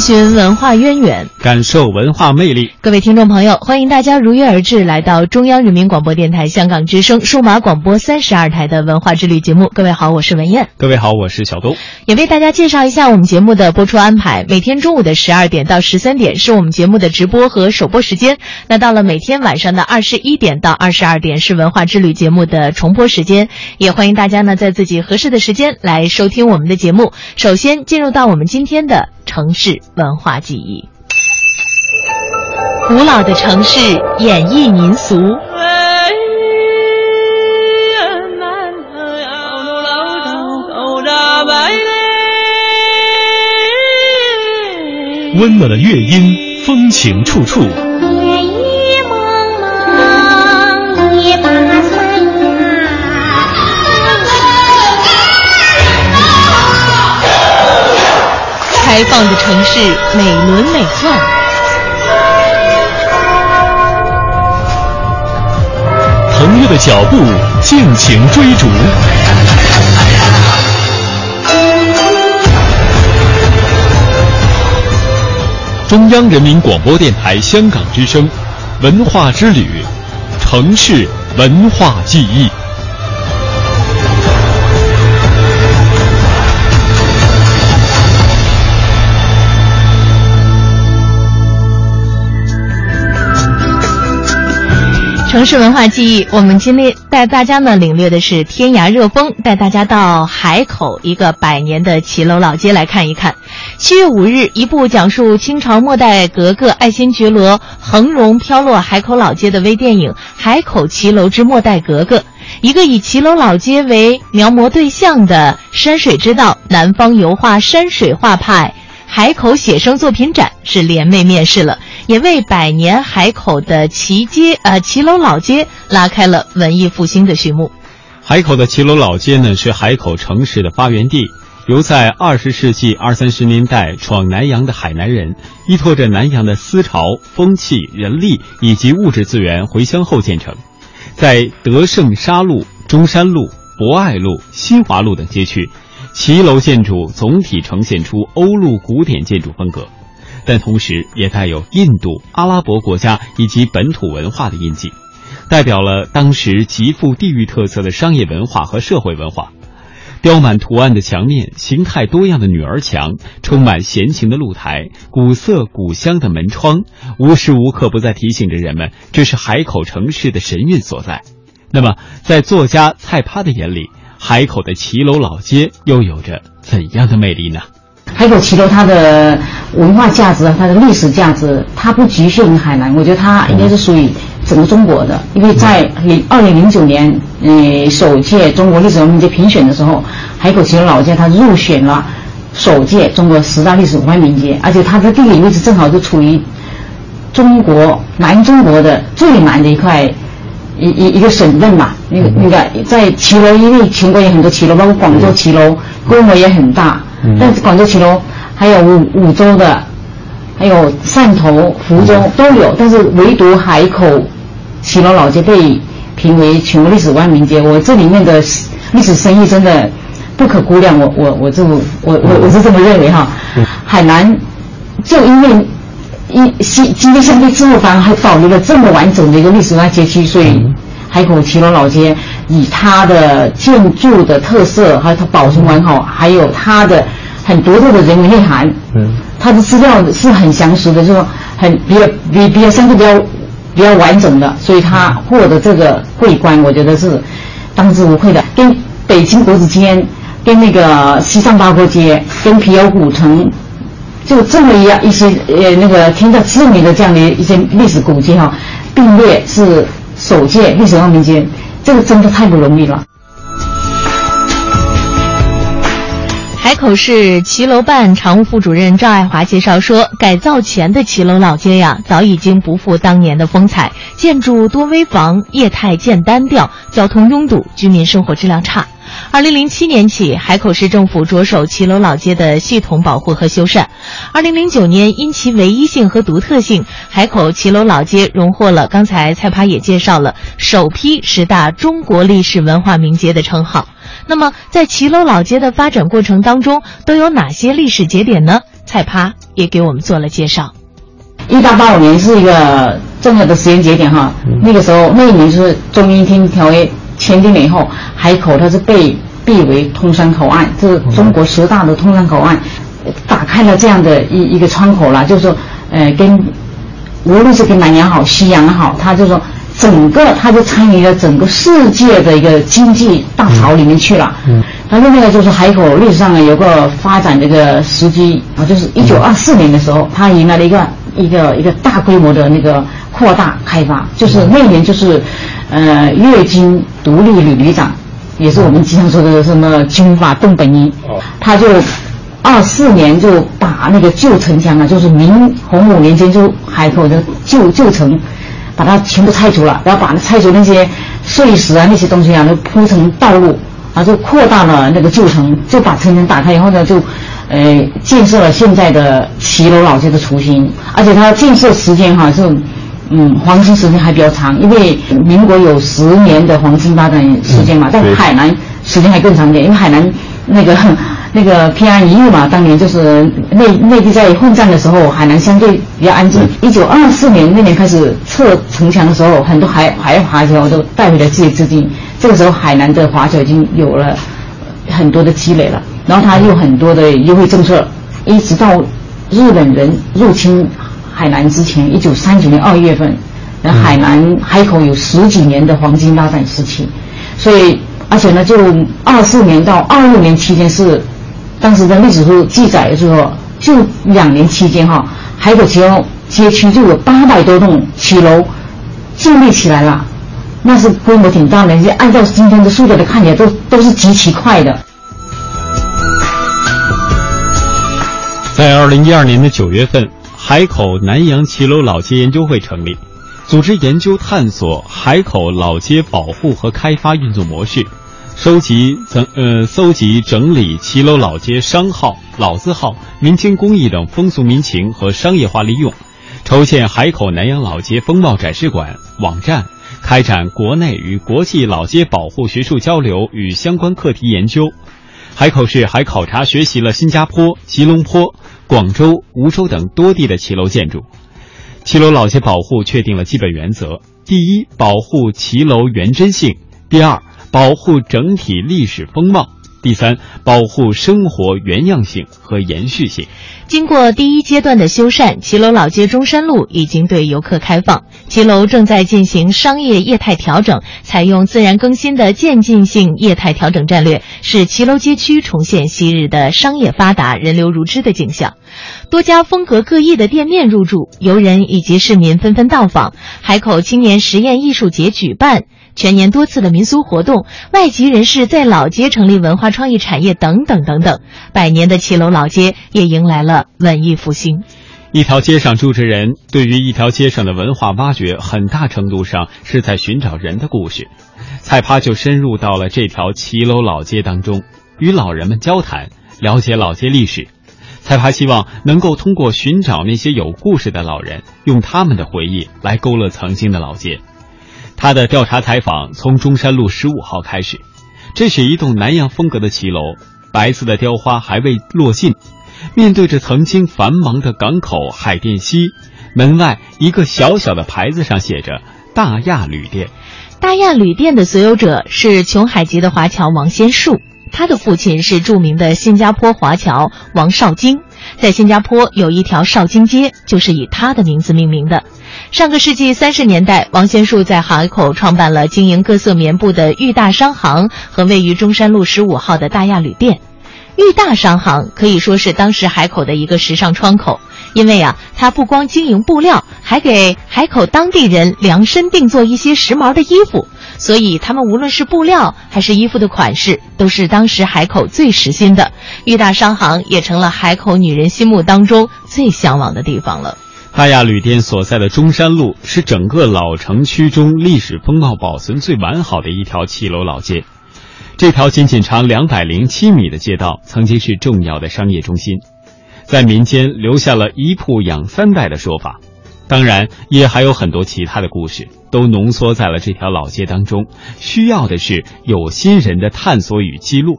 寻文化渊源，感受文化魅力。各位听众朋友，欢迎大家如约而至，来到中央人民广播电台香港之声数码广播三十二台的文化之旅节目。各位好，我是文燕。各位好，我是小东。也为大家介绍一下我们节目的播出安排。每天中午的十二点到十三点是我们节目的直播和首播时间。那到了每天晚上的二十一点到二十二点是文化之旅节目的重播时间。也欢迎大家呢在自己合适的时间来收听我们的节目。首先进入到我们今天的。城市文化记忆，古老的城市演绎民俗，温暖的乐音，风情处处。开放的城市，美轮美奂。腾跃的脚步，尽情追逐。中央人民广播电台香港之声，文化之旅，城市文化记忆。城市文化记忆，我们今天带大家呢领略的是天涯热风，带大家到海口一个百年的骑楼老街来看一看。七月五日，一部讲述清朝末代格格爱新觉罗横荣飘落海口老街的微电影《海口骑楼之末代格格》，一个以骑楼老街为描摹对象的山水之道南方油画山水画派海口写生作品展是联袂面世了。也为百年海口的骑街呃骑楼老街拉开了文艺复兴的序幕。海口的骑楼老街呢，是海口城市的发源地，由在二十世纪二三十年代闯南洋的海南人，依托着南洋的思潮、风气、人力以及物质资源回乡后建成。在德胜沙路、中山路、博爱路、新华路等街区，骑楼建筑总体呈现出欧陆古典建筑风格。但同时也带有印度、阿拉伯国家以及本土文化的印记，代表了当时极富地域特色的商业文化和社会文化。雕满图案的墙面，形态多样的女儿墙，充满闲情的露台，古色古香的门窗，无时无刻不在提醒着人们，这是海口城市的神韵所在。那么，在作家蔡趴的眼里，海口的骑楼老街又有着怎样的魅力呢？海口骑楼它的文化价值啊，它的历史价值，它不局限于海南，我觉得它应该是属于整个中国的。因为在零二零零九年，呃，首届中国历史文明节评选的时候，海口骑楼老街它入选了首届中国十大历史文化名街，而且它的地理位置正好是处于中国南中国的最南的一块一一一个省份嘛。那个那个在骑楼，因为全国有很多骑楼，包括广州骑楼，规模也很大。但广州骑楼还有五五州的，还有汕头、福州都有，但是唯独海口骑楼老街被评为全国历史文化名街。我这里面的历史生意真的不可估量，我我我就我我我是这么认为哈。海南就因为一西今天相对这么繁还保留了这么完整的一个历史文化街区，所以海口骑楼老街。以它的建筑的特色，还有它保存完好，还有它的很独特的人文内涵，嗯，他的资料是很详实的，就是很比较比比较相对比较比较完整的，所以他获得这个桂冠，我觉得是当之无愧的。跟北京国子监、跟那个西藏八廓街、跟皮尤古城就这么一样一些呃那个听着知名的这样的一些历史古迹哈，并列是首届历史文化名街，这个真的太不容易了。海口市骑楼办常务副主任赵爱华介绍说，改造前的骑楼老街呀，早已经不复当年的风采，建筑多危房，业态渐单调，交通拥堵，居民生活质量差。二零零七年起，海口市政府着手骑楼老街的系统保护和修缮。二零零九年，因其唯一性和独特性，海口骑楼老街荣获了刚才蔡趴也介绍了首批十大中国历史文化名街的称号。那么，在骑楼老街的发展过程当中，都有哪些历史节点呢？蔡趴也给我们做了介绍。一八八五年是一个重要的时间节点哈，那个时候那一年是中英厅条约签订了以后，海口它是被辟为通商口岸，这是中国十大的通商口岸，打开了这样的一一个窗口了，就是说，呃，跟无论是跟南洋好、西洋好，它就说。整个，他就参与了整个世界的一个经济大潮里面去了。嗯，然后那个就是海口历史上呢有个发展的一个时机啊，就是一九二四年的时候，他迎来了一个一个一个大规模的那个扩大开发，就是那年就是，呃，粤军独立旅旅长，也是我们经常说的什么军阀邓本一，他就二四年就把那个旧城墙啊，就是明洪武年间就海口的旧旧城。把它全部拆除了，然后把那拆除那些碎石啊那些东西啊，都铺成道路，然后就扩大了那个旧城，就把城墙打开以后呢，就，呃，建设了现在的骑楼老街的雏形。而且它建设时间哈是，嗯，黄金时间还比较长，因为民国有十年的黄金发展时间嘛，但海南时间还更长一点，因为海南那个。那个平安一日嘛，当年就是内内地在混战的时候，海南相对比较安静。一九二四年那年开始撤城墙的时候，很多海海华侨都带回了自己资金。这个时候，海南的华侨已经有了很多的积累了。然后他有很多的优惠政策，一直到日本人入侵海南之前，一九三九年二月份，那海南海口有十几年的黄金发展时期。所以，而且呢，就二四年到二六年期间是。当时的历史书记载的时候，就两年期间哈，海口骑楼街区就有八百多栋骑楼建立起来了，那是规模挺大的。按照今天的速度来看起来，都都是极其快的。在二零一二年的九月份，海口南洋骑楼老街研究会成立，组织研究探索海口老街保护和开发运作模式。收集整呃搜集整理骑楼老街商号、老字号、民间工艺等风俗民情和商业化利用，筹建海口南洋老街风貌展示馆网站，开展国内与国际老街保护学术交流与相关课题研究。海口市还考察学习了新加坡、吉隆坡、广州、梧州等多地的骑楼建筑。骑楼老街保护确定了基本原则：第一，保护骑楼原真性；第二。保护整体历史风貌。第三，保护生活原样性和延续性。经过第一阶段的修缮，骑楼老街中山路已经对游客开放。骑楼正在进行商业业态调整，采用自然更新的渐进性业态调整战略，使骑楼街区重现昔日的商业发达、人流如织的景象。多家风格各异的店面入驻，游人以及市民纷纷到访。海口青年实验艺术节举办。全年多次的民俗活动，外籍人士在老街成立文化创意产业等等等等，百年的骑楼老街也迎来了文艺复兴。一条街上住着人，对于一条街上的文化挖掘，很大程度上是在寻找人的故事。蔡趴就深入到了这条骑楼老街当中，与老人们交谈，了解老街历史。蔡趴希望能够通过寻找那些有故事的老人，用他们的回忆来勾勒曾经的老街。他的调查采访从中山路十五号开始，这是一栋南洋风格的骑楼，白色的雕花还未落尽。面对着曾经繁忙的港口海淀西，门外一个小小的牌子上写着“大亚旅店”。大亚旅店的所有者是琼海籍的华侨王先树，他的父亲是著名的新加坡华侨王少京，在新加坡有一条少京街，就是以他的名字命名的。上个世纪三十年代，王先树在海口创办了经营各色棉布的裕大商行和位于中山路十五号的大亚旅店。裕大商行可以说是当时海口的一个时尚窗口，因为啊，它不光经营布料，还给海口当地人量身定做一些时髦的衣服，所以他们无论是布料还是衣服的款式，都是当时海口最时兴的。裕大商行也成了海口女人心目当中最向往的地方了。大亚旅店所在的中山路是整个老城区中历史风貌保存最完好的一条骑楼老街。这条仅仅长两百零七米的街道，曾经是重要的商业中心，在民间留下了一铺养三代的说法。当然，也还有很多其他的故事，都浓缩在了这条老街当中。需要的是有心人的探索与记录。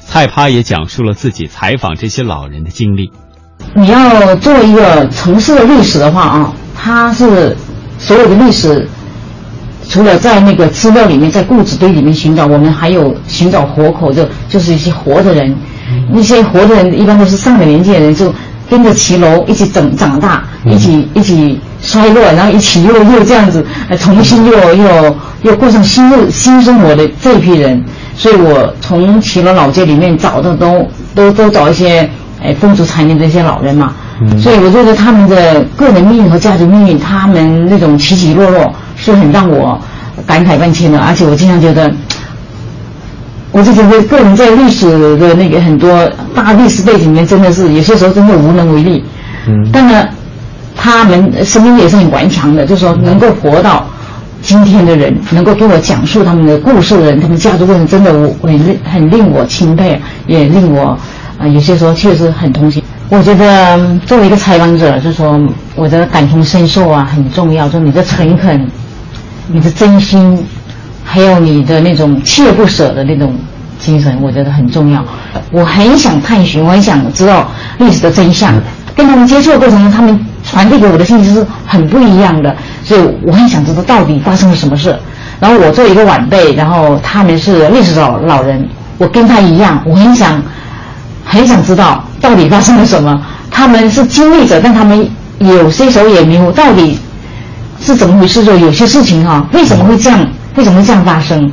蔡趴也讲述了自己采访这些老人的经历。你要做一个城市的历史的话啊，它是所有的历史，除了在那个资料里面，在故纸堆里面寻找，我们还有寻找活口，就就是一些活的人。那些活的人一般都是上了年纪的人，就跟着骑楼一起长长大，一起一起衰落，然后一起又又这样子，重新又又又过上新日新生活的这一批人。所以我从骑楼老街里面找的都都都找一些。哎，风烛残年的一些老人嘛，所以我觉得他们的个人命运和家族命运，他们那种起起落落，是很让我感慨万千的。而且我经常觉得，我就觉得个人在历史的那个很多大历史背景里面，真的是有些时候真的无能为力。嗯。但呢，他们生命力也是很顽强的，就是说能够活到今天的人，能够给我讲述他们的故事的人，他们家族的人，真的我很很令我钦佩，也令我。啊，有些时候确实很同情。我觉得作为一个采访者，就说我的感同身受啊很重要。就你的诚恳、你的真心，还有你的那种锲而不舍的那种精神，我觉得很重要。我很想探寻，我很想知道历史的真相。跟他们接触的过程中，他们传递给我的信息是很不一样的，所以我很想知道到底发生了什么事。然后我作为一个晚辈，然后他们是历史老老人，我跟他一样，我很想。很想知道到底发生了什么。他们是经历者，但他们有些时候也迷糊，到底是怎么回事？就有些事情哈，为什么会这样？为什么会这样发生？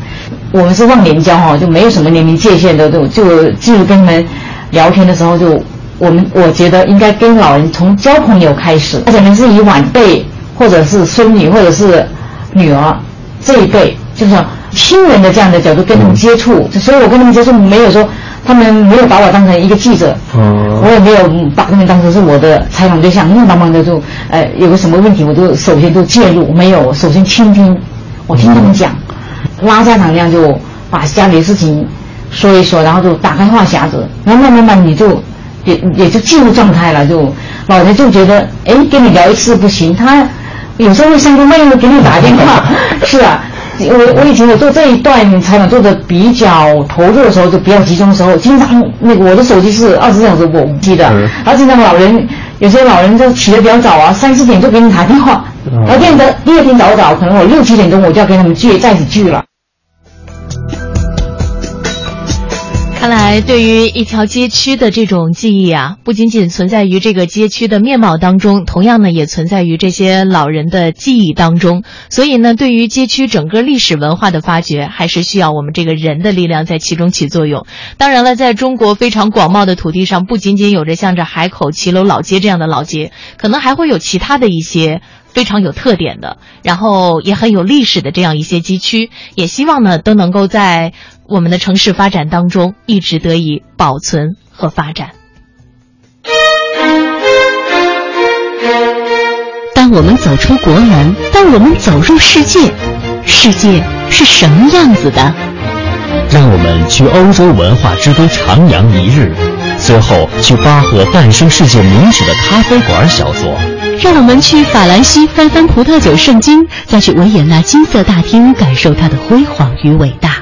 我们是忘年交哈，就没有什么年龄界限的，就就就跟他们聊天的时候，就我们我觉得应该跟老人从交朋友开始，而且们是以晚辈或者是孙女或者是女儿这一辈，就是说亲人的这样的角度跟他们接触。所以我跟他们接触没有说。他们没有把我当成一个记者，我也没有把他们当成是我的采访对象，硬邦邦的就，呃，有个什么问题我就首先就介入，没有，首先倾听，我听他们讲，拉家常那样就把家里的事情说一说，然后就打开话匣子，然后慢慢慢你就也也就进入状态了，就老人就觉得，哎，跟你聊一次不行，他有时候会三更半夜给你打电话，是啊。我我以前我做这一段采访做的比较投入的时候，就比较集中的时候，经常那个我的手机是二十四小时我机的，然后经常老人有些老人就起得比较早啊，三四点就给你打电话，然后第二天第二天早早可能我六七点钟我就要跟他们聚在一起聚了。看来，对于一条街区的这种记忆啊，不仅仅存在于这个街区的面貌当中，同样呢，也存在于这些老人的记忆当中。所以呢，对于街区整个历史文化的发掘，还是需要我们这个人的力量在其中起作用。当然了，在中国非常广袤的土地上，不仅仅有着像这海口骑楼老街这样的老街，可能还会有其他的一些非常有特点的，然后也很有历史的这样一些街区。也希望呢，都能够在。我们的城市发展当中一直得以保存和发展。当我们走出国门，当我们走入世界，世界是什么样子的？让我们去欧洲文化之都徜徉一日，随后去巴赫诞生世界名曲的咖啡馆小坐。让我们去法兰西翻翻葡萄酒圣经，再去维也纳金色大厅感受它的辉煌与伟大。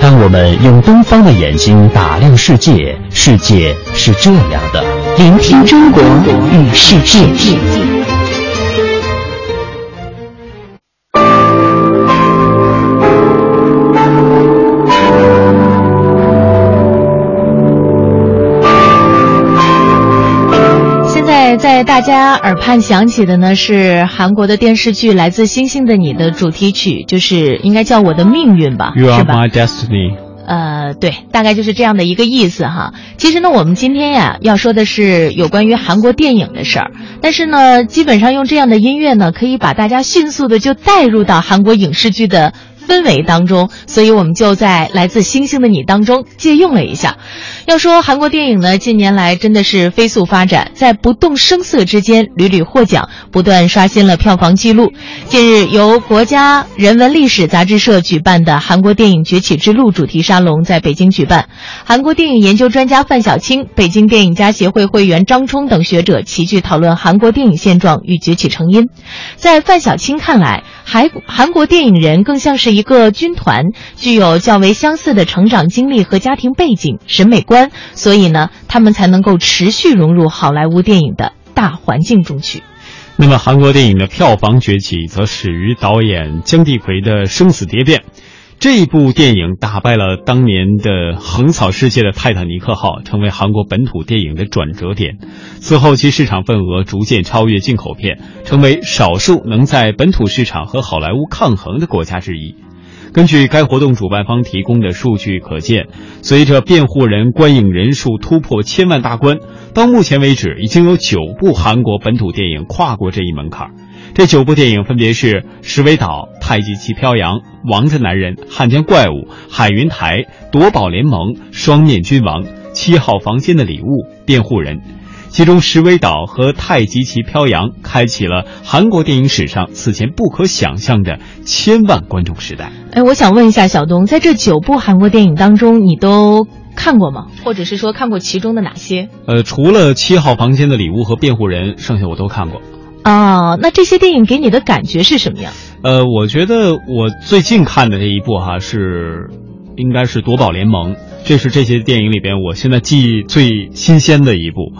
当我们用东方的眼睛打量世界，世界是这样的。聆听中国与世界。在大家耳畔响起的呢，是韩国的电视剧《来自星星的你》的主题曲，就是应该叫《我的命运》吧？You are my destiny。呃，对，大概就是这样的一个意思哈。其实呢，我们今天呀要说的是有关于韩国电影的事儿，但是呢，基本上用这样的音乐呢，可以把大家迅速的就带入到韩国影视剧的。氛围当中，所以我们就在《来自星星的你》当中借用了一下。要说韩国电影呢，近年来真的是飞速发展，在不动声色之间屡屡获奖，不断刷新了票房纪录。近日，由国家人文历史杂志社举办的韩国电影崛起之路主题沙龙在北京举办，韩国电影研究专家范小青、北京电影家协会会员张冲等学者齐聚讨论韩国电影现状与崛起成因。在范小青看来，韩韩国电影人更像是一个军团，具有较为相似的成长经历和家庭背景、审美观，所以呢，他们才能够持续融入好莱坞电影的大环境中去。那么，韩国电影的票房崛起，则始于导演姜帝奎的《生死蝶变》。这一部电影打败了当年的横扫世界的泰坦尼克号，成为韩国本土电影的转折点。此后，其市场份额逐渐超越进口片，成为少数能在本土市场和好莱坞抗衡的国家之一。根据该活动主办方提供的数据可见，随着《辩护人》观影人数突破千万大关，到目前为止，已经有九部韩国本土电影跨过这一门槛。这九部电影分别是《石尾岛》《太极旗飘扬》《王的男人》《汉江怪物》《海云台》《夺宝联盟》《双面君王》《七号房间的礼物》《辩护人》。其中，《石尾岛》和《太极旗飘扬》开启了韩国电影史上此前不可想象的千万观众时代。哎，我想问一下小东，在这九部韩国电影当中，你都看过吗？或者是说看过其中的哪些？呃，除了《七号房间的礼物》和《辩护人》，剩下我都看过。哦，那这些电影给你的感觉是什么样？呃，我觉得我最近看的这一部哈是，应该是《夺宝联盟》，这是这些电影里边我现在记忆最新鲜的一部，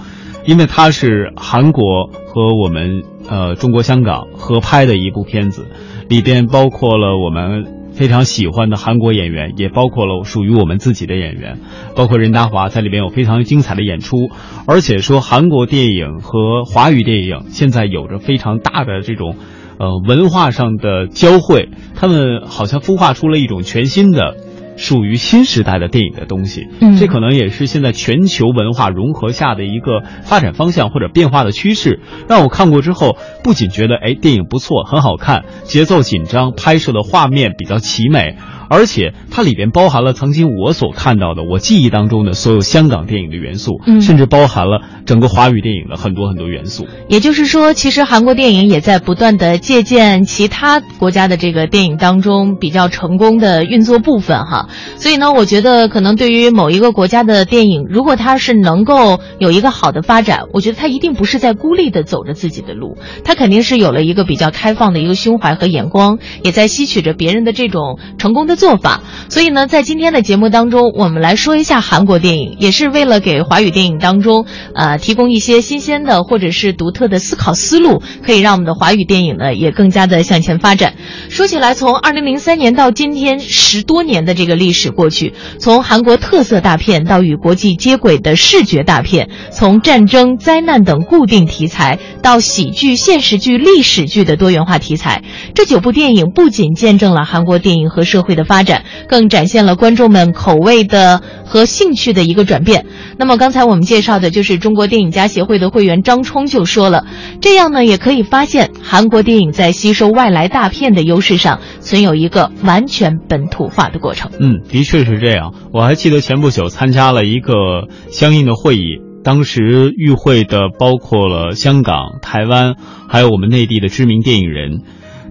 因为它是韩国和我们呃中国香港合拍的一部片子，里边包括了我们。非常喜欢的韩国演员，也包括了属于我们自己的演员，包括任达华在里面有非常精彩的演出。而且说韩国电影和华语电影现在有着非常大的这种，呃文化上的交汇，他们好像孵化出了一种全新的。属于新时代的电影的东西，嗯，这可能也是现在全球文化融合下的一个发展方向或者变化的趋势。让我看过之后，不仅觉得哎电影不错，很好看，节奏紧张，拍摄的画面比较奇美。而且它里边包含了曾经我所看到的、我记忆当中的所有香港电影的元素，嗯，甚至包含了整个华语电影的很多很多元素。也就是说，其实韩国电影也在不断的借鉴其他国家的这个电影当中比较成功的运作部分，哈。所以呢，我觉得可能对于某一个国家的电影，如果它是能够有一个好的发展，我觉得它一定不是在孤立的走着自己的路，它肯定是有了一个比较开放的一个胸怀和眼光，也在吸取着别人的这种成功的。做法，所以呢，在今天的节目当中，我们来说一下韩国电影，也是为了给华语电影当中，呃，提供一些新鲜的或者是独特的思考思路，可以让我们的华语电影呢也更加的向前发展。说起来，从二零零三年到今天十多年的这个历史过去，从韩国特色大片到与国际接轨的视觉大片，从战争、灾难等固定题材到喜剧、现实剧、历史剧的多元化题材，这九部电影不仅见证了韩国电影和社会的。发展更展现了观众们口味的和兴趣的一个转变。那么刚才我们介绍的就是中国电影家协会的会员张冲就说了，这样呢也可以发现韩国电影在吸收外来大片的优势上存有一个完全本土化的过程。嗯，的确是这样。我还记得前不久参加了一个相应的会议，当时与会的包括了香港、台湾，还有我们内地的知名电影人。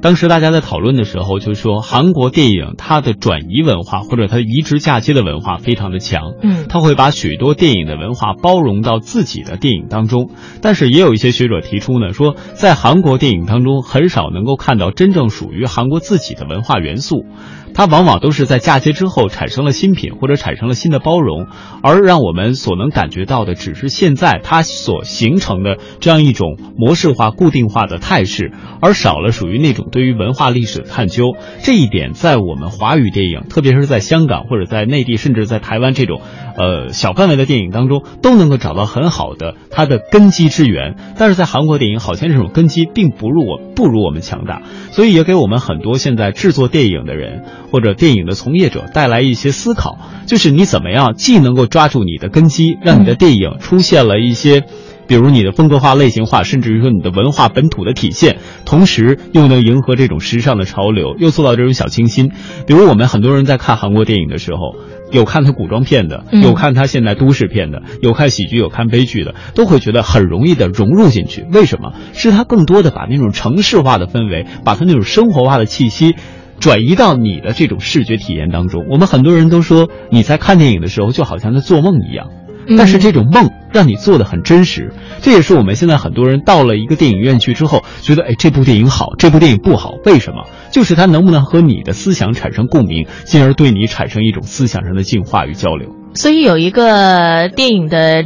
当时大家在讨论的时候，就说韩国电影它的转移文化或者它移植嫁接的文化非常的强，嗯，它会把许多电影的文化包容到自己的电影当中。但是也有一些学者提出呢，说在韩国电影当中很少能够看到真正属于韩国自己的文化元素。它往往都是在嫁接之后产生了新品或者产生了新的包容，而让我们所能感觉到的只是现在它所形成的这样一种模式化、固定化的态势，而少了属于那种对于文化历史的探究。这一点在我们华语电影，特别是在香港或者在内地，甚至在台湾这种，呃小范围的电影当中，都能够找到很好的它的根基之源。但是在韩国电影，好像这种根基并不如我不如我们强大，所以也给我们很多现在制作电影的人。或者电影的从业者带来一些思考，就是你怎么样既能够抓住你的根基，让你的电影出现了一些。比如你的风格化、类型化，甚至于说你的文化本土的体现，同时又能迎合这种时尚的潮流，又做到这种小清新。比如我们很多人在看韩国电影的时候，有看他古装片的，有看他现代都市片的，有看喜剧，有看悲剧的，都会觉得很容易的融入进去。为什么？是他更多的把那种城市化的氛围，把他那种生活化的气息，转移到你的这种视觉体验当中。我们很多人都说，你在看电影的时候，就好像在做梦一样。但是这种梦让你做的很真实，这也是我们现在很多人到了一个电影院去之后，觉得哎这部电影好，这部电影不好，为什么？就是它能不能和你的思想产生共鸣，进而对你产生一种思想上的进化与交流。所以有一个电影的。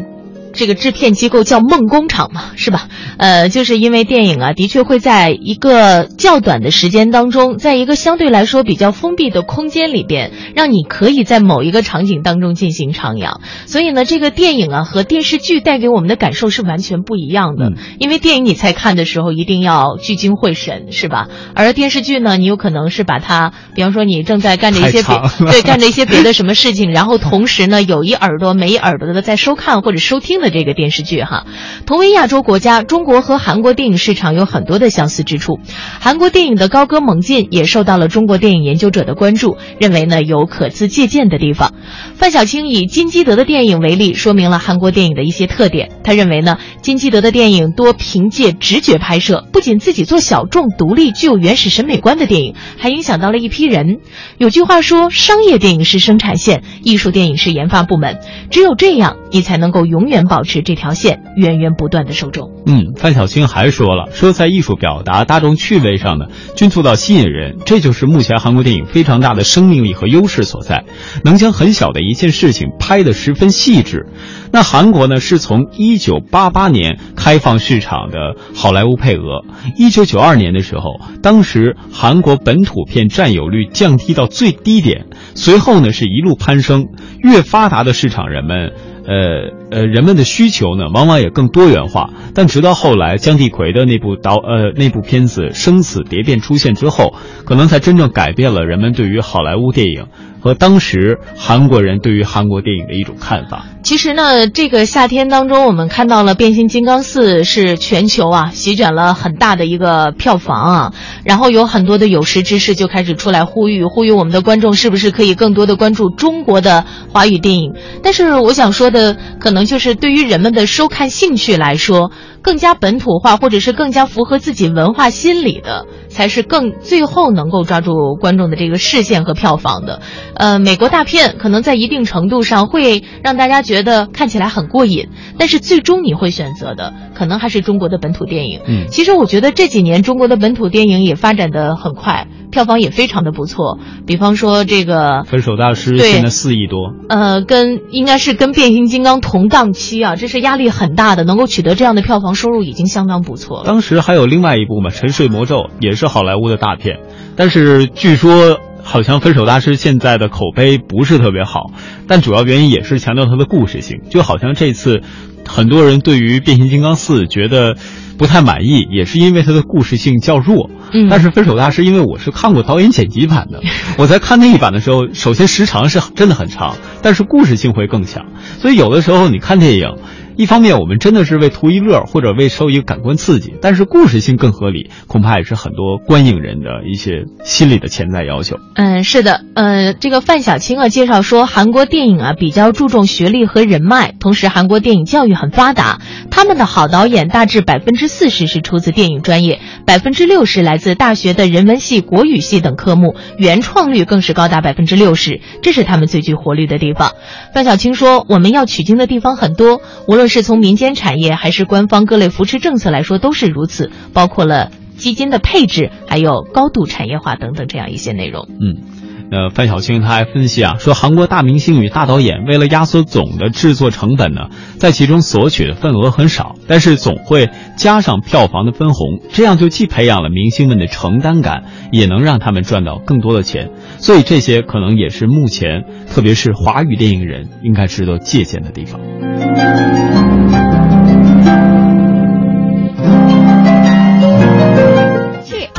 这个制片机构叫梦工厂嘛，是吧？呃，就是因为电影啊，的确会在一个较短的时间当中，在一个相对来说比较封闭的空间里边，让你可以在某一个场景当中进行徜徉。所以呢，这个电影啊和电视剧带给我们的感受是完全不一样的。因为电影你在看的时候一定要聚精会神，是吧？而电视剧呢，你有可能是把它，比方说你正在干着一些别对干着一些别的 什么事情，然后同时呢有一耳朵没一耳朵的在收看或者收听。的的这个电视剧哈，同为亚洲国家，中国和韩国电影市场有很多的相似之处。韩国电影的高歌猛进也受到了中国电影研究者的关注，认为呢有可资借鉴的地方。范小青以金基德的电影为例，说明了韩国电影的一些特点。他认为呢，金基德的电影多凭借直觉拍摄，不仅自己做小众、独立、具有原始审美观的电影，还影响到了一批人。有句话说，商业电影是生产线，艺术电影是研发部门，只有这样，你才能够永远保。保持这条线源源不断的受众。嗯，范小青还说了，说在艺术表达、大众趣味上呢，均做到吸引人，这就是目前韩国电影非常大的生命力和优势所在，能将很小的一件事情拍得十分细致。那韩国呢，是从一九八八年开放市场的好莱坞配额，一九九二年的时候，当时韩国本土片占有率降低到最低点，随后呢是一路攀升，越发达的市场，人们。呃呃，人们的需求呢，往往也更多元化。但直到后来姜帝奎的那部导呃那部片子《生死蝶变》出现之后，可能才真正改变了人们对于好莱坞电影。和当时韩国人对于韩国电影的一种看法。其实呢，这个夏天当中，我们看到了《变形金刚四》是全球啊席卷了很大的一个票房啊，然后有很多的有识之士就开始出来呼吁，呼吁我们的观众是不是可以更多的关注中国的华语电影。但是我想说的，可能就是对于人们的收看兴趣来说。更加本土化，或者是更加符合自己文化心理的，才是更最后能够抓住观众的这个视线和票房的。呃，美国大片可能在一定程度上会让大家觉得看起来很过瘾，但是最终你会选择的可能还是中国的本土电影。嗯，其实我觉得这几年中国的本土电影也发展的很快。票房也非常的不错，比方说这个《分手大师》现在四亿多，呃，跟应该是跟变形金刚同档期啊，这是压力很大的，能够取得这样的票房收入已经相当不错了。当时还有另外一部嘛，《沉睡魔咒》也是好莱坞的大片，但是据说好像《分手大师》现在的口碑不是特别好，但主要原因也是强调它的故事性，就好像这次很多人对于《变形金刚四》觉得。不太满意，也是因为它的故事性较弱。嗯，但是《分手大师》，因为我是看过导演剪辑版的，我在看那一版的时候，首先时长是真的很长，但是故事性会更强。所以有的时候你看电影。一方面，我们真的是为图一乐，或者为受一个感官刺激，但是故事性更合理，恐怕也是很多观影人的一些心理的潜在要求。嗯，是的，呃，这个范小青啊介绍说，韩国电影啊比较注重学历和人脉，同时韩国电影教育很发达，他们的好导演大致百分之四十是出自电影专业，百分之六十来自大学的人文系、国语系等科目，原创率更是高达百分之六十，这是他们最具活力的地方。范小青说，我们要取经的地方很多，无论。是从民间产业还是官方各类扶持政策来说，都是如此，包括了基金的配置，还有高度产业化等等这样一些内容。嗯，呃，范晓青他还分析啊，说韩国大明星与大导演为了压缩总的制作成本呢，在其中索取的份额很少，但是总会加上票房的分红，这样就既培养了明星们的承担感，也能让他们赚到更多的钱。所以这些可能也是目前，特别是华语电影人应该值得借鉴的地方。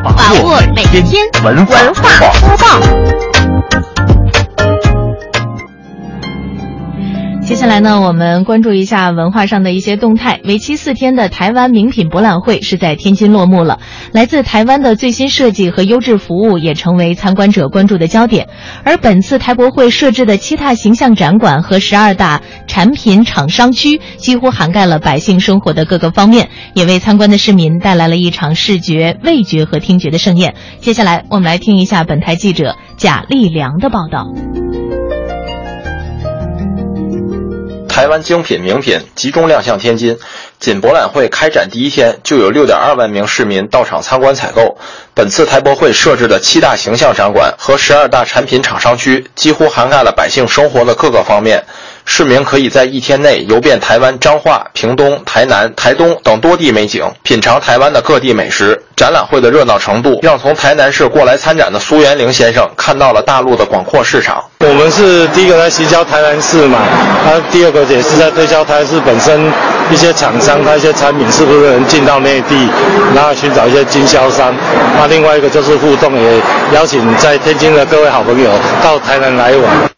把握每天文化播报。Thank. 接下来呢，我们关注一下文化上的一些动态。为期四天的台湾名品博览会是在天津落幕了。来自台湾的最新设计和优质服务也成为参观者关注的焦点。而本次台博会设置的七大形象展馆和十二大产品厂商区，几乎涵盖了百姓生活的各个方面，也为参观的市民带来了一场视觉、味觉和听觉的盛宴。接下来，我们来听一下本台记者贾立良的报道。台湾精品名品集中亮相天津，仅博览会开展第一天就有六点二万名市民到场参观采购。本次台博会设置的七大形象展馆和十二大产品厂商区，几乎涵盖了百姓生活的各个方面。市民可以在一天内游遍台湾彰化、屏东、台南、台东等多地美景，品尝台湾的各地美食。展览会的热闹程度，让从台南市过来参展的苏元玲先生看到了大陆的广阔市场。我们是第一个来行销台南市嘛，那第二个也是在推销台南市本身一些厂商，他一些产品是不是能进到内地，然后寻找一些经销商。那另外一个就是互动，也邀请在天津的各位好朋友到台南来玩。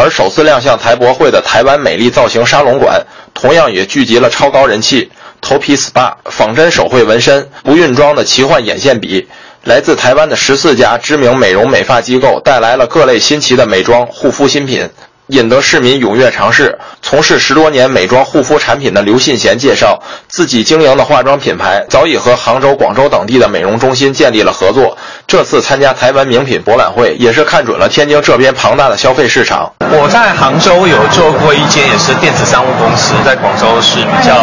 而首次亮相台博会的台湾美丽造型沙龙馆，同样也聚集了超高人气。头皮 SPA、仿真手绘纹身、不晕妆的奇幻眼线笔，来自台湾的十四家知名美容美发机构带来了各类新奇的美妆护肤新品。引得市民踊跃尝试。从事十多年美妆护肤产品的刘信贤介绍，自己经营的化妆品牌早已和杭州、广州等地的美容中心建立了合作。这次参加台湾名品博览会，也是看准了天津这边庞大的消费市场。我在杭州有做过一间也是电子商务公司，在广州是比较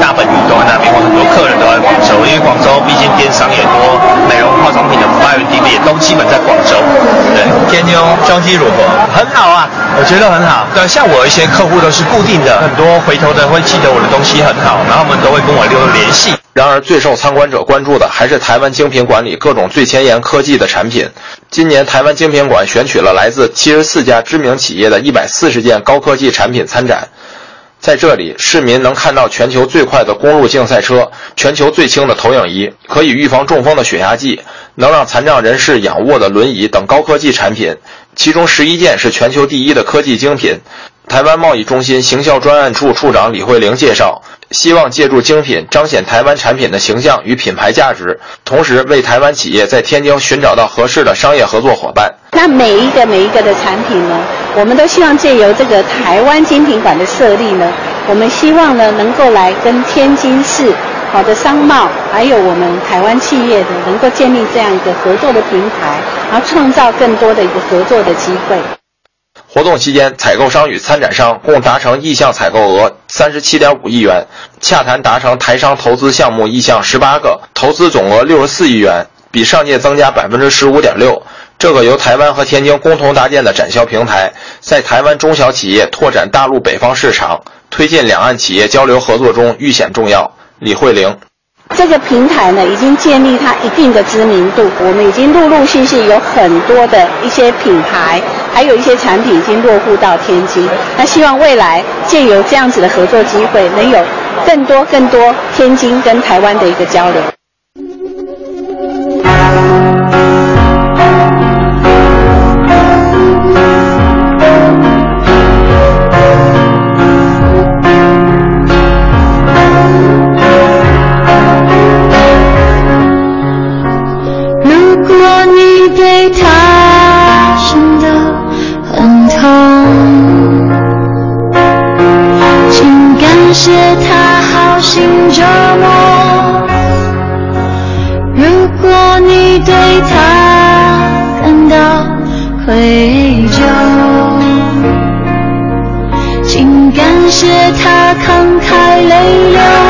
大本营都在那边，我很多客人都在广州，因为广州毕竟电商也多，美容化妆品的发源地也都基本在广州。对，天津装机如何？很好啊，我觉得。很好，对，像我一些客户都是固定的，很多回头的会记得我的东西很好，然后他们都会跟我留联系。然而，最受参观者关注的还是台湾精品馆里各种最前沿科技的产品。今年台湾精品馆选取了来自七十四家知名企业的一百四十件高科技产品参展。在这里，市民能看到全球最快的公路竞赛车、全球最轻的投影仪、可以预防中风的血压计、能让残障人士仰卧的轮椅等高科技产品。其中十一件是全球第一的科技精品。台湾贸易中心行销专案处处长李慧玲介绍，希望借助精品彰显台湾产品的形象与品牌价值，同时为台湾企业在天津寻找到合适的商业合作伙伴。那每一个每一个的产品呢，我们都希望借由这个台湾精品馆的设立呢，我们希望呢能够来跟天津市好的商贸，还有我们台湾企业的，能够建立这样一个合作的平台，然后创造更多的一个合作的机会。活动期间，采购商与参展商共达成意向采购额三十七点五亿元，洽谈达成台商投资项目意向十八个，投资总额六十四亿元，比上届增加百分之十五点六。这个由台湾和天津共同搭建的展销平台，在台湾中小企业拓展大陆北方市场、推进两岸企业交流合作中愈显重要。李慧玲。这个平台呢，已经建立它一定的知名度。我们已经陆陆续续有很多的一些品牌，还有一些产品已经落户到天津。那希望未来借由这样子的合作机会，能有更多更多天津跟台湾的一个交流。折磨如果你对他感到愧疚请感谢他慷慨泪流。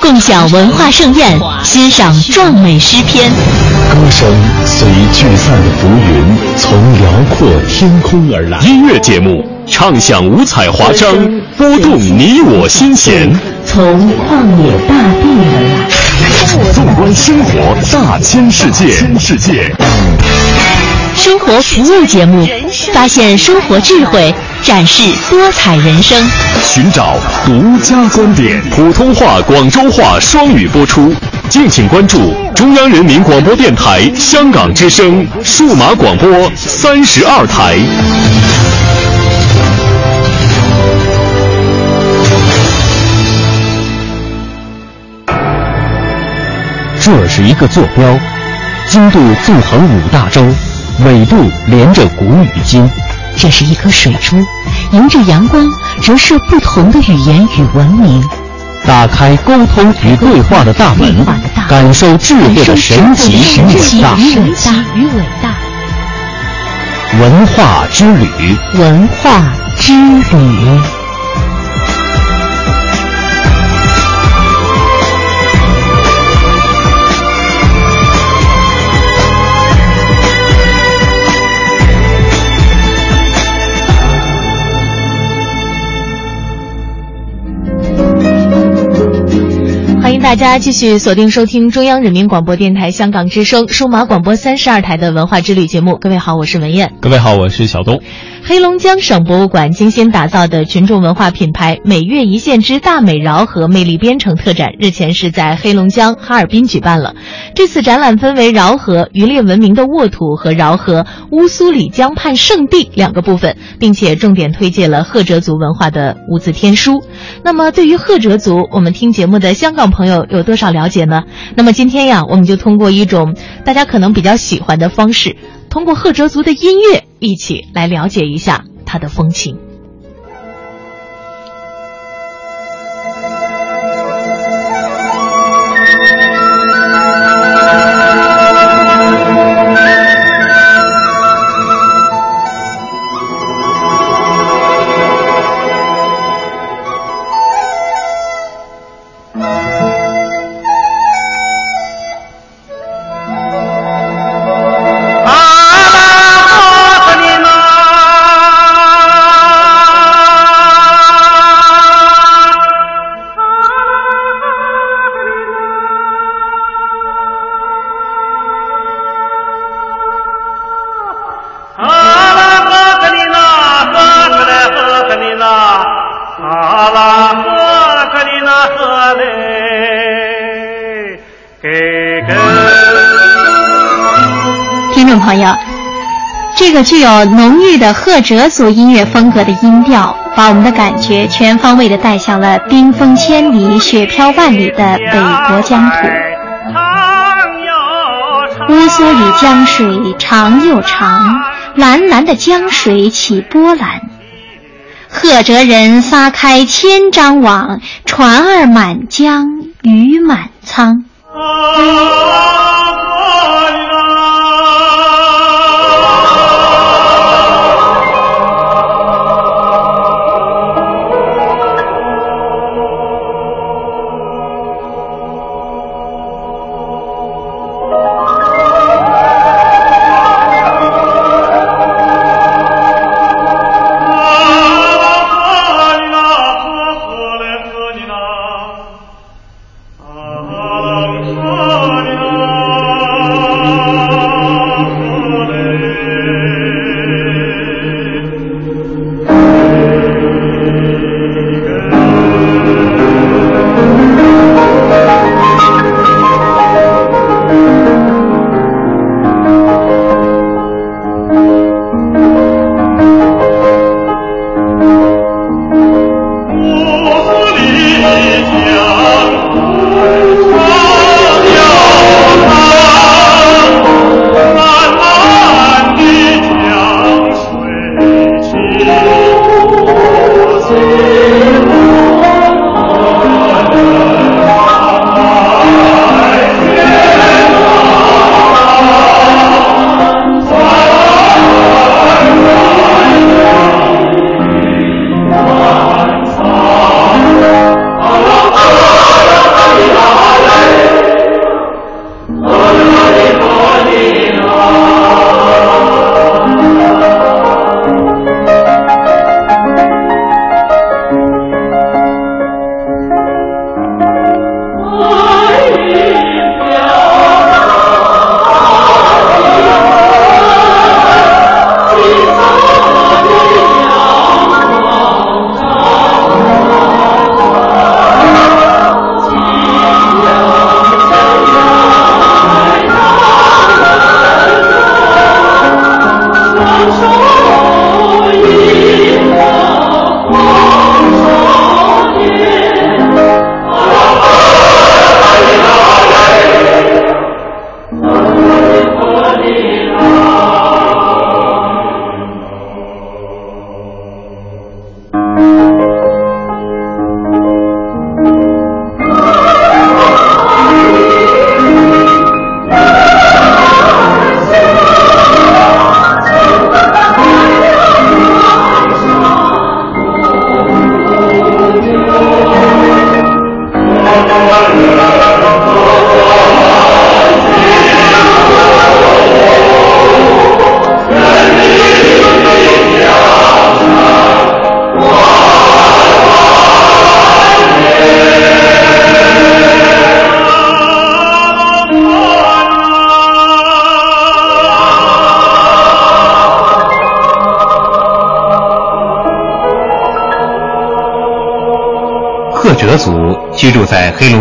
共享文化盛宴，欣赏壮美诗篇。歌声随聚散的浮云，从辽阔天空而来。音乐节目，畅享五彩华章，拨动你我心弦。从旷野大地而来。纵观生活大千世界。世界。生活服务节目，发现生活智慧。展示多彩人生，寻找独家观点。普通话、广州话双语播出，敬请关注中央人民广播电台香港之声数码广播三十二台。这是一个坐标，经度纵横五大洲，纬度连着古与今。这是一颗水珠，迎着阳光折射不同的语言与文明，打开沟通与对话的大门，感受智慧的神奇与伟大。文化之旅，文化之旅。大家继续锁定收听中央人民广播电台香港之声数码广播三十二台的文化之旅节目。各位好，我是文艳。各位好，我是小东。黑龙江省博物馆精心打造的群众文化品牌“每月一线之大美饶河魅力编程”特展，日前是在黑龙江哈尔滨举办了。这次展览分为饶河渔猎文明的沃土和饶河乌苏里江畔圣地两个部分，并且重点推介了赫哲族文化的无字天书。那么，对于赫哲族，我们听节目的香港朋友有多少了解呢？那么今天呀，我们就通过一种大家可能比较喜欢的方式。通过赫哲族的音乐，一起来了解一下它的风情。这个具有浓郁的赫哲族音乐风格的音调，把我们的感觉全方位地带向了冰封千里、雪飘万里的北国疆土。乌苏里江水长又长，蓝蓝的江水起波澜。赫哲人撒开千张网，船儿满江，鱼满仓。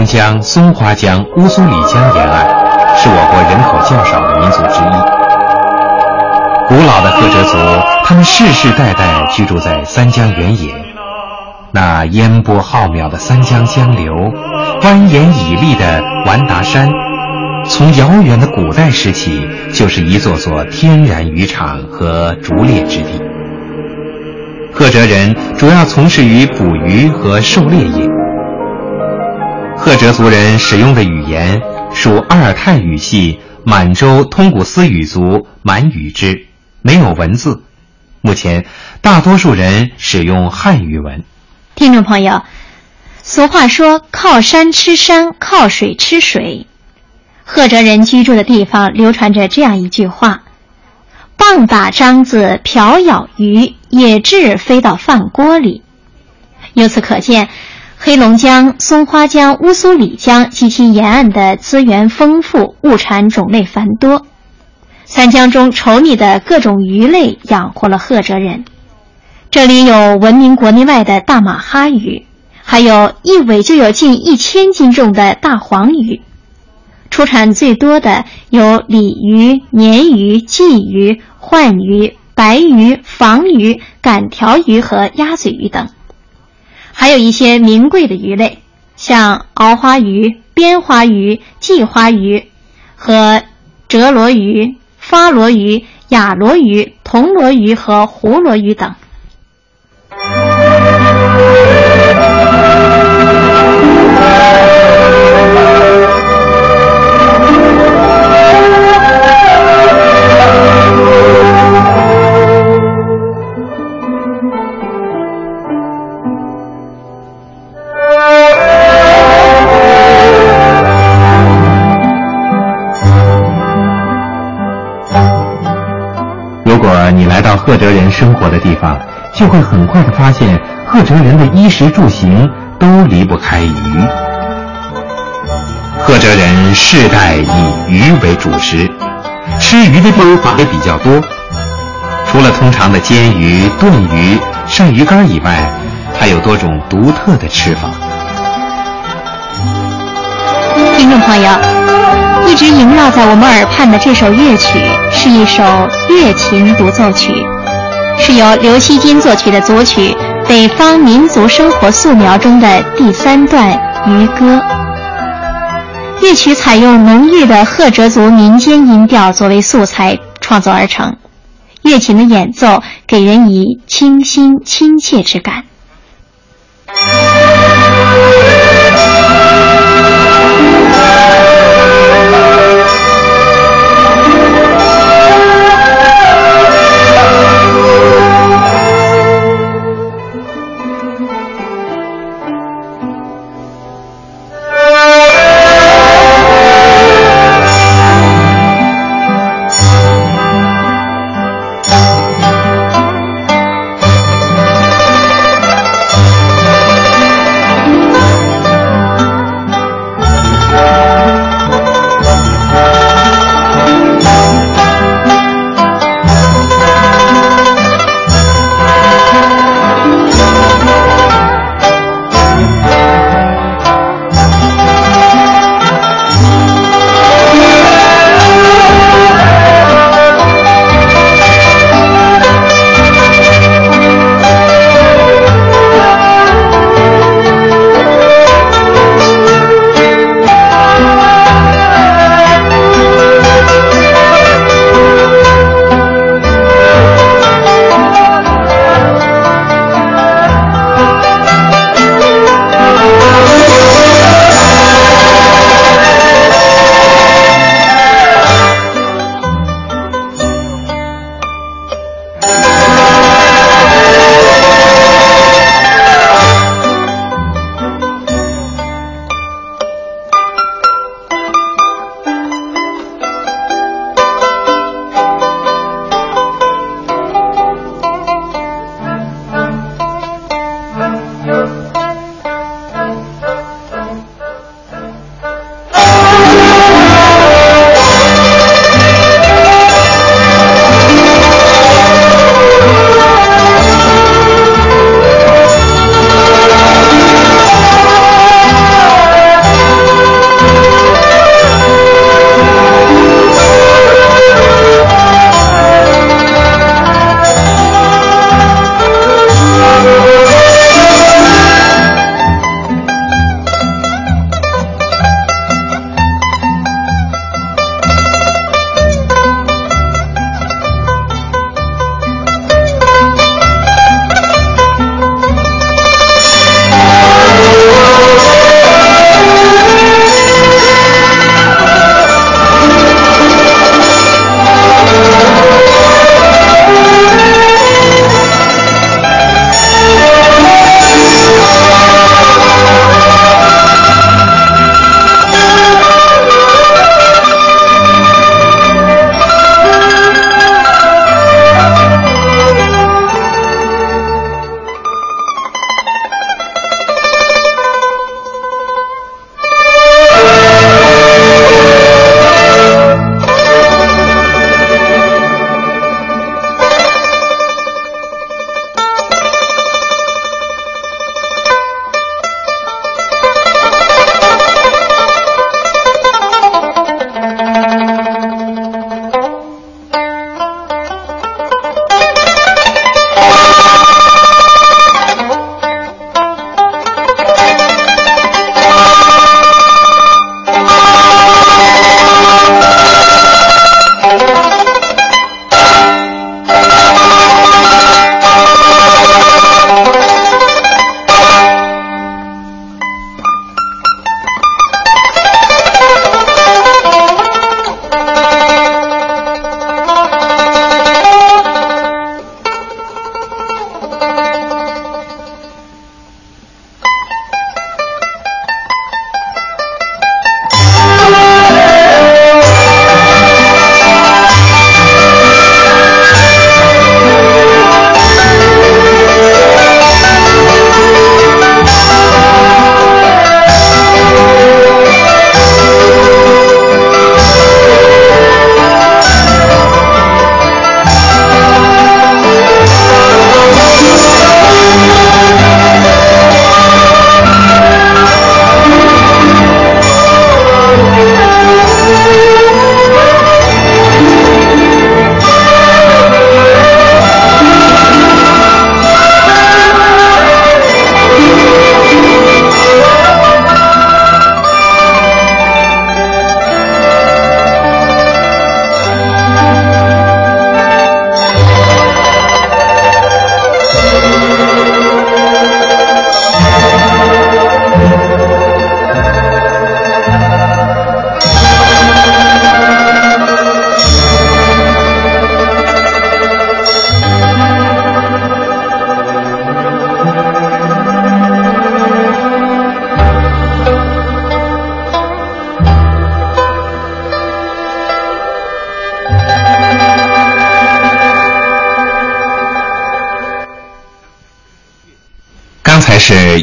江松花江乌苏里江沿岸，是我国人口较少的民族之一。古老的赫哲族，他们世世代代居住在三江原野。那烟波浩渺的三江江流，蜿蜒屹立的完达山，从遥远的古代时起，就是一座座天然渔场和逐猎之地。赫哲人主要从事于捕鱼和狩猎业。赫哲族人使用的语言属阿尔泰语系满洲通古斯语族满语支，没有文字。目前，大多数人使用汉语文。听众朋友，俗话说“靠山吃山，靠水吃水”。赫哲人居住的地方流传着这样一句话：“棒打獐子，瓢舀鱼，野雉飞到饭锅里。”由此可见，黑龙江、松花江、乌苏里江及其沿岸的资源丰富，物产种类繁多。三江中稠密的各种鱼类养活了赫哲人。这里有闻名国内外的大马哈鱼，还有一尾就有近一千斤重的大黄鱼。出产最多的有鲤鱼、鲶鱼、鲫鱼、鲩鱼、白鱼、房鱼、杆条鱼和鸭嘴鱼等，还有一些名贵的鱼类，像鳌花鱼、边花鱼、季花鱼和折罗鱼、发罗鱼、雅罗鱼、铜罗鱼和胡罗鱼等。你来到赫哲人生活的地方，就会很快的发现，赫哲人的衣食住行都离不开鱼。赫哲人世代以鱼为主食，吃鱼的方法也比较多。除了通常的煎鱼、炖鱼、晒鱼干以外，还有多种独特的吃法。听众朋友，一直萦绕在我们耳畔的这首乐曲，是一首乐琴独奏曲。是由刘惜君作曲的组曲《北方民族生活素描》中的第三段渔歌。乐曲采用浓郁的赫哲族民间音调作为素材创作而成，乐琴的演奏给人以清新亲切之感。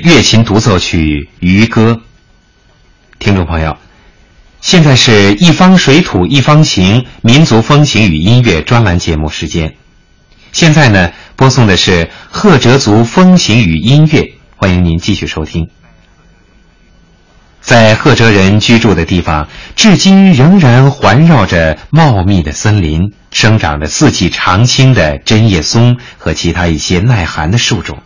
乐琴独奏曲《渔歌》。听众朋友，现在是一方水土一方情民族风情与音乐专栏节目时间。现在呢，播送的是赫哲族风情与音乐，欢迎您继续收听。在赫哲人居住的地方，至今仍然环绕着茂密的森林，生长着四季常青的针叶松和其他一些耐寒的树种。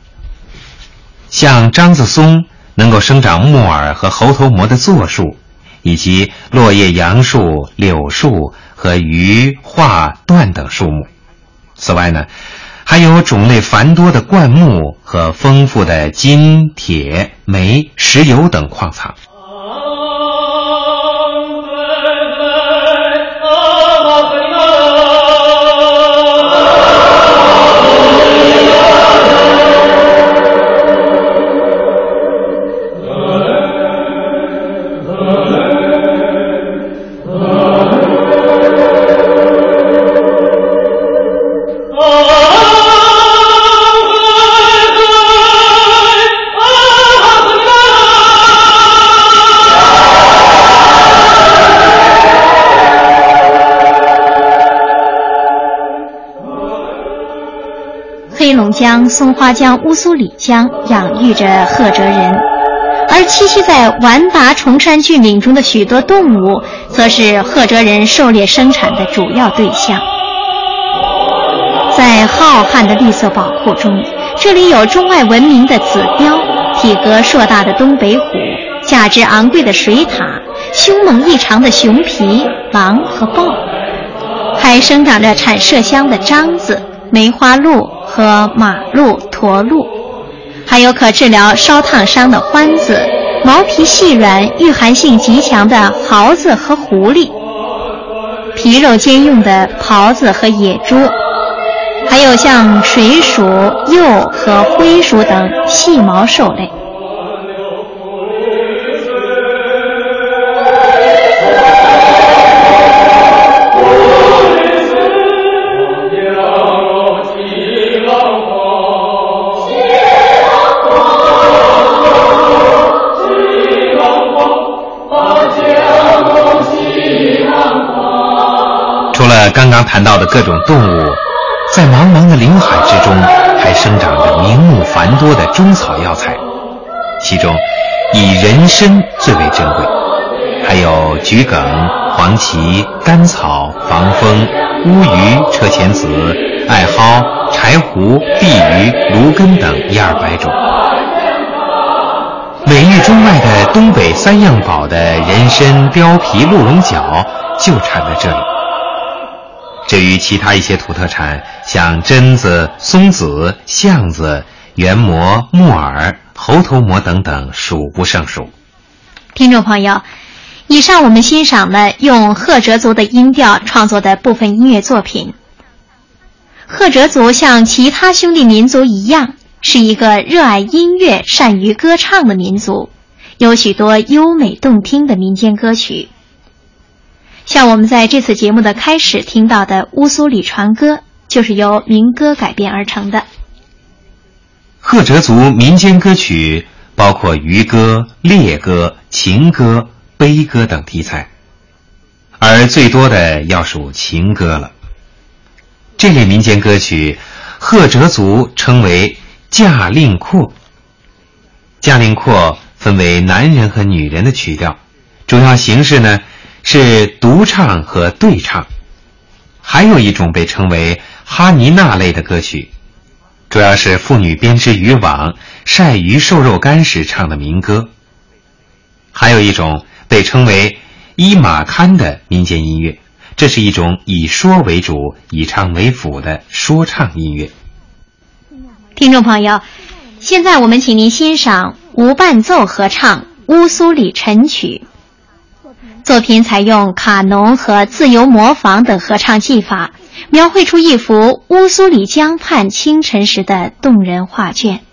像樟子松能够生长木耳和猴头蘑的座树，以及落叶杨树、柳树和榆、桦、椴等树木。此外呢，还有种类繁多的灌木和丰富的金、铁、煤、石油等矿藏。花江乌苏里江养育着赫哲人，而栖息在完达崇山峻岭中的许多动物，则是赫哲人狩猎生产的主要对象。在浩瀚的绿色宝库中，这里有中外闻名的紫貂、体格硕大的东北虎、价值昂贵的水獭、凶猛异常的熊皮、狼和豹，还生长着产麝香的獐子、梅花鹿和马鹿、驼鹿，还有可治疗烧烫伤的獾子、毛皮细软、御寒性极强的狍子和狐狸，皮肉兼用的狍子和野猪。还有像水鼠、鼬和灰鼠等细毛兽类。刚刚谈到的各种动物。在茫茫的林海之中，还生长着名目繁多的中草药材，其中以人参最为珍贵，还有桔梗、黄芪、甘草、防风、乌鱼、车前子、艾蒿、柴胡、碧鱼、芦根等一二百种。美誉中外的东北三样宝的人参、貂皮、鹿茸角就产在这里。至于其他一些土特产，像榛子、松子、橡子、圆蘑、木耳、猴头蘑等等，数不胜数。听众朋友，以上我们欣赏了用赫哲族的音调创作的部分音乐作品。赫哲族像其他兄弟民族一样，是一个热爱音乐、善于歌唱的民族，有许多优美动听的民间歌曲。像我们在这次节目的开始听到的《乌苏里船歌》，就是由民歌改编而成的。赫哲族民间歌曲包括渔歌、猎歌、情歌、悲歌等题材，而最多的要数情歌了。这类民间歌曲，赫哲族称为驾令阔。驾令阔分为男人和女人的曲调，主要形式呢。是独唱和对唱，还有一种被称为哈尼娜类的歌曲，主要是妇女编织渔网、晒鱼瘦肉干时唱的民歌。还有一种被称为伊玛堪的民间音乐，这是一种以说为主、以唱为辅的说唱音乐。听众朋友，现在我们请您欣赏无伴奏合唱《乌苏里晨曲》。作品采用卡农和自由模仿等合唱技法，描绘出一幅乌苏里江畔清晨时的动人画卷。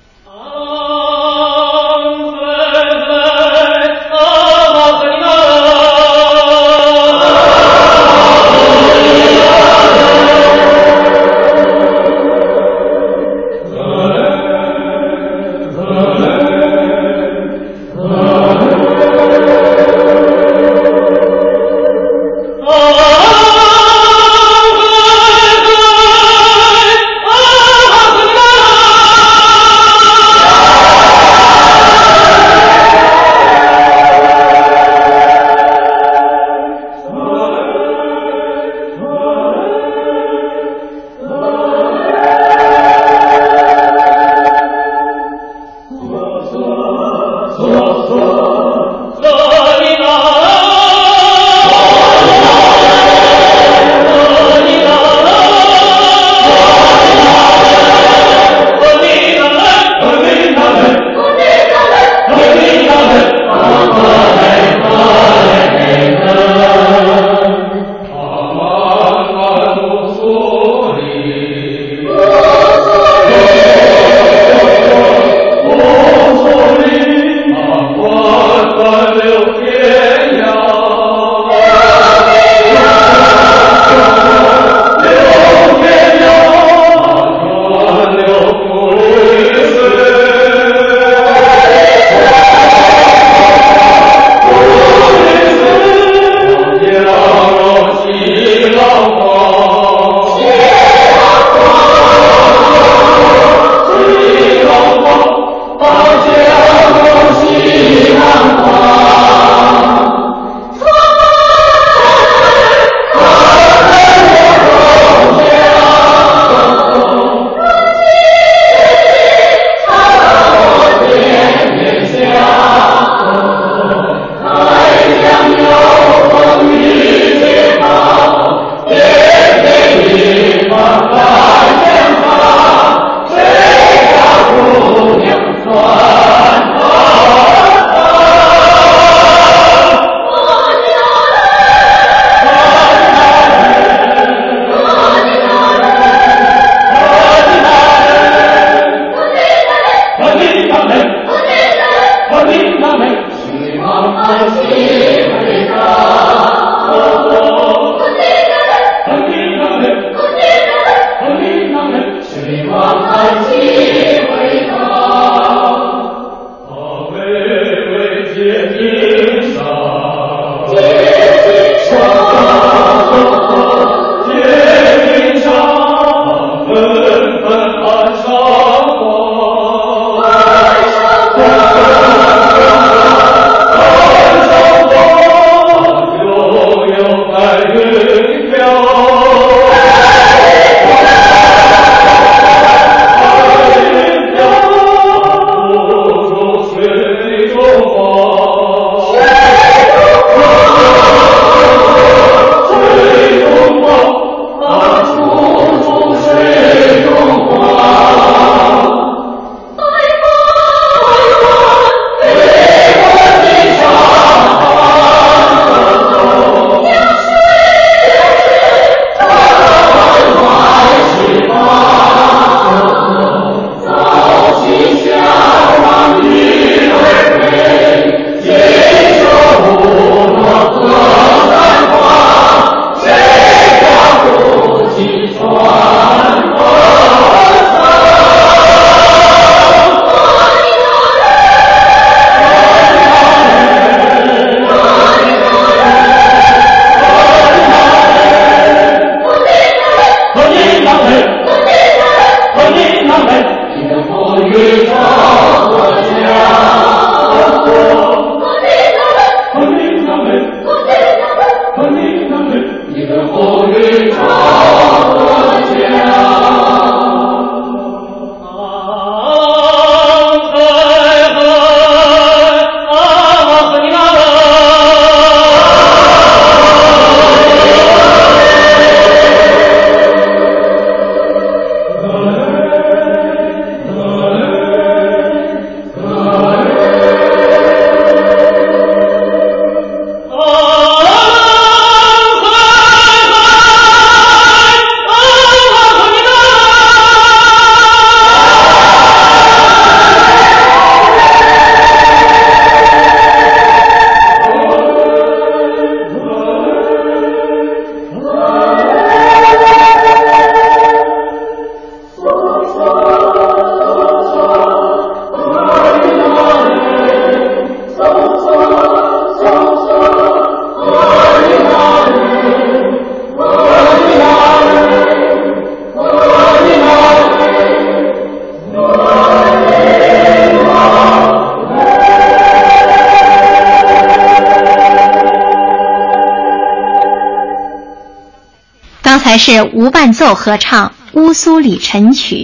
还是无伴奏合唱《乌苏里晨曲》。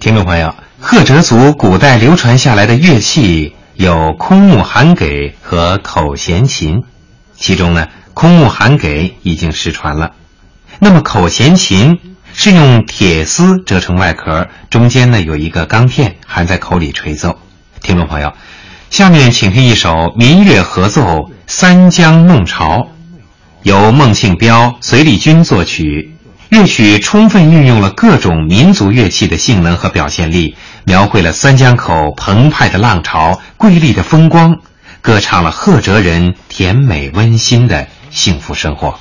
听众朋友，赫哲族古代流传下来的乐器有空木函给和口弦琴，其中呢，空木函给已经失传了。那么口弦琴是用铁丝折成外壳，中间呢有一个钢片，含在口里吹奏。听众朋友，下面请听一首民乐合奏《三江弄潮》，由孟庆彪、隋立军作曲。乐曲充分运用了各种民族乐器的性能和表现力，描绘了三江口澎湃的浪潮、瑰丽的风光，歌唱了赫哲人甜美温馨的幸福生活。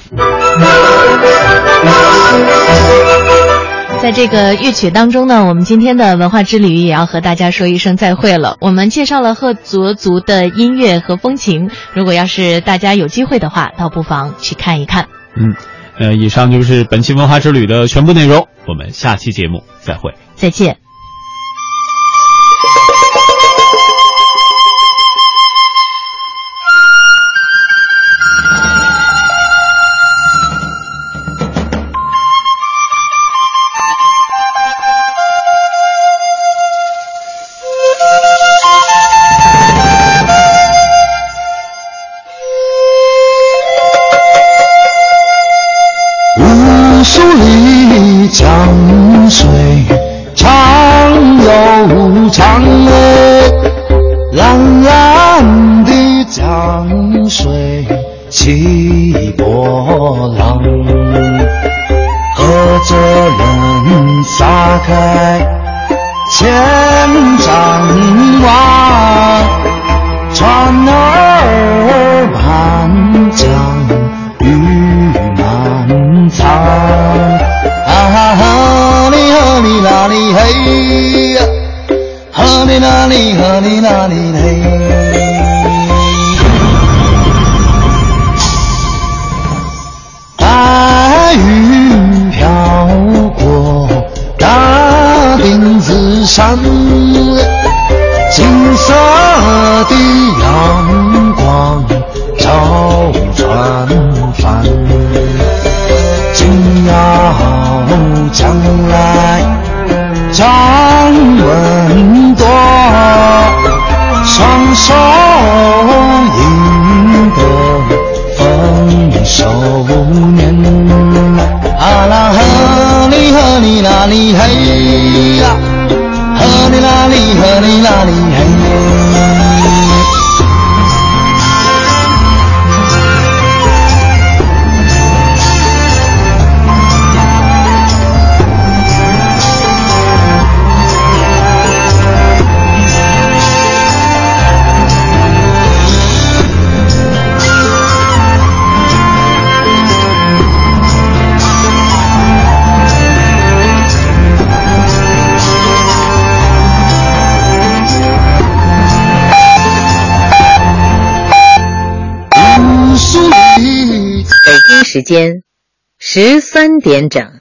在这个乐曲当中呢，我们今天的文化之旅也要和大家说一声再会了。我们介绍了赫哲族的音乐和风情，如果要是大家有机会的话，倒不妨去看一看。嗯。呃，以上就是本期文化之旅的全部内容。我们下期节目再会，再见。江水起波浪赫哲人撒开千张网船儿满江鱼满仓啊哈里哈里哪里嘿哈里哪里哈里哪里嘿丁子山，金色的阳光照船帆。紧要将来张文多，双手赢得丰收年。啊啦呵哩呵哩啦哩嘿时间十三点整。